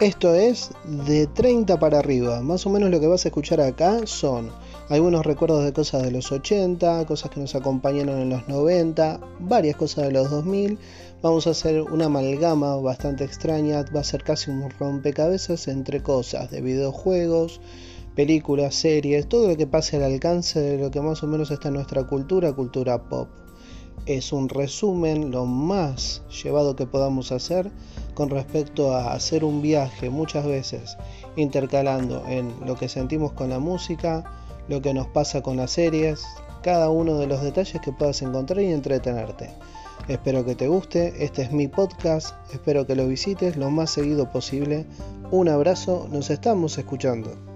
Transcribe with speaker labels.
Speaker 1: Esto es de 30 para arriba. Más o menos lo que vas a escuchar acá son algunos recuerdos de cosas de los 80, cosas que nos acompañaron en los 90, varias cosas de los 2000. Vamos a hacer una amalgama bastante extraña, va a ser casi un rompecabezas entre cosas de videojuegos, películas, series, todo lo que pase al alcance de lo que más o menos está en nuestra cultura, cultura pop. Es un resumen lo más llevado que podamos hacer con respecto a hacer un viaje muchas veces intercalando en lo que sentimos con la música, lo que nos pasa con las series, cada uno de los detalles que puedas encontrar y entretenerte. Espero que te guste, este es mi podcast, espero que lo visites lo más seguido posible. Un abrazo, nos estamos escuchando.